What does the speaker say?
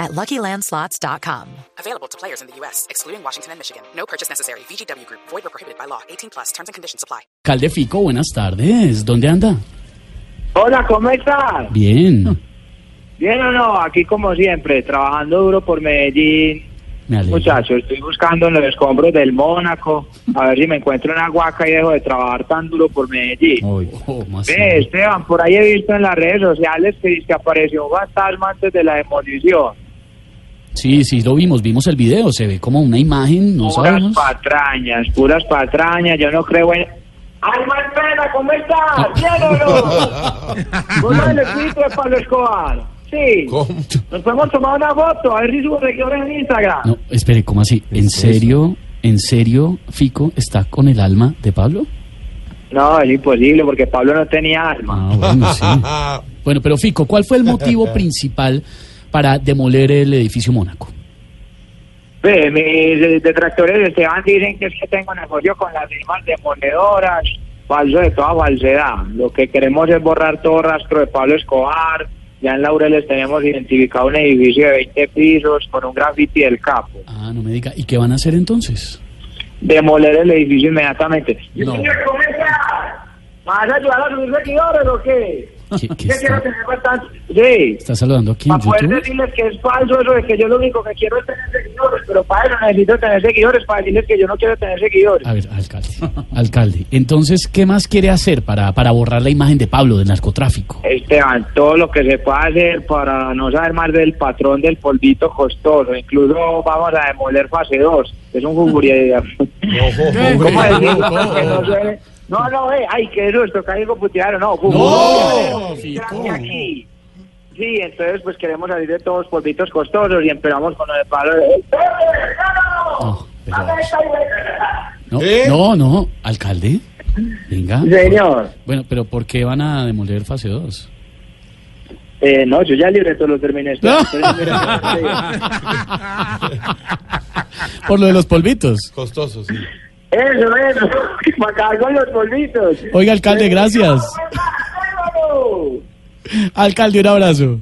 at LuckyLandSlots.com. Available to players in the U.S., excluding Washington and Michigan. No purchase necessary. VGW Group. Void or prohibited by law. 18 plus. Terms and conditions apply. Alcalde Fico, buenas tardes. ¿Dónde anda? Hola, ¿cómo estás? Bien. Bien o no, aquí como siempre, trabajando duro por Medellín. Me. Muchachos, estoy buscando en los escombros del Mónaco, a ver si me encuentro una guaca y dejo de trabajar tan duro por Medellín. Uy, ¿cómo así? Ve, Esteban, por ahí he visto en las redes sociales que, que apareció un fantasma antes de la demolición. Sí, sí, lo vimos, vimos el video, se ve como una imagen, no puras sabemos. patrañas, puras patrañas, yo no creo en... ¡Alma en pena, ¿cómo estás? ¿Bien o no? ¿Cómo es el espíritu de Pablo Escobar? Sí. Nos podemos tomar una foto, a ver si subo seguidores en Instagram. No, espere, ¿cómo así? ¿En serio, en serio, Fico está con el alma de Pablo? No, es imposible porque Pablo no tenía alma. Ah, bueno, sí. Bueno, pero Fico, ¿cuál fue el motivo principal para demoler el edificio Mónaco? Ve, mis detractores de Esteban dicen que es que tengo negocio con las mismas demoledoras, falso de toda falsedad. Lo que queremos es borrar todo rastro de Pablo Escobar. Ya en Laureles tenemos identificado un edificio de 20 pisos con un graffiti del capo. Ah, no me diga. ¿Y qué van a hacer entonces? Demoler el edificio inmediatamente. No. ¿Cómo estás? ¿Vas a ayudar a sus seguidores o qué? ¿Qué, qué ¿Qué quiero está, tener bastante? Sí. está saludando aquí en Para poder decirles que es falso eso de que yo lo único que quiero es tener seguidores, pero para eso necesito tener seguidores, para decirles que yo no quiero tener seguidores. A ver, alcalde. Alcalde, entonces, ¿qué más quiere hacer para, para borrar la imagen de Pablo del narcotráfico? Esteban, todo lo que se pueda hacer para no saber más del patrón del polvito costoso, incluso vamos a demoler fase 2, que es un juguría. ¿Cómo decirlo? Que no sé. No, no, eh, ay, qué susto, caigo puteado, no, No, Fico. aquí. Sí, entonces pues queremos salir de todos los polvitos costosos y empezamos con lo de palo de... No, pero- no, no, no, alcalde. Venga. Señor. Bueno, pero ¿por qué van a demoler fase 2? Eh, no, yo ya el libreto lo terminé. Entonces, Por lo de los polvitos. Costoso, sí. Eso, eso, para acabar con los polvitos. Oiga, alcalde, gracias. Alcalde, un abrazo.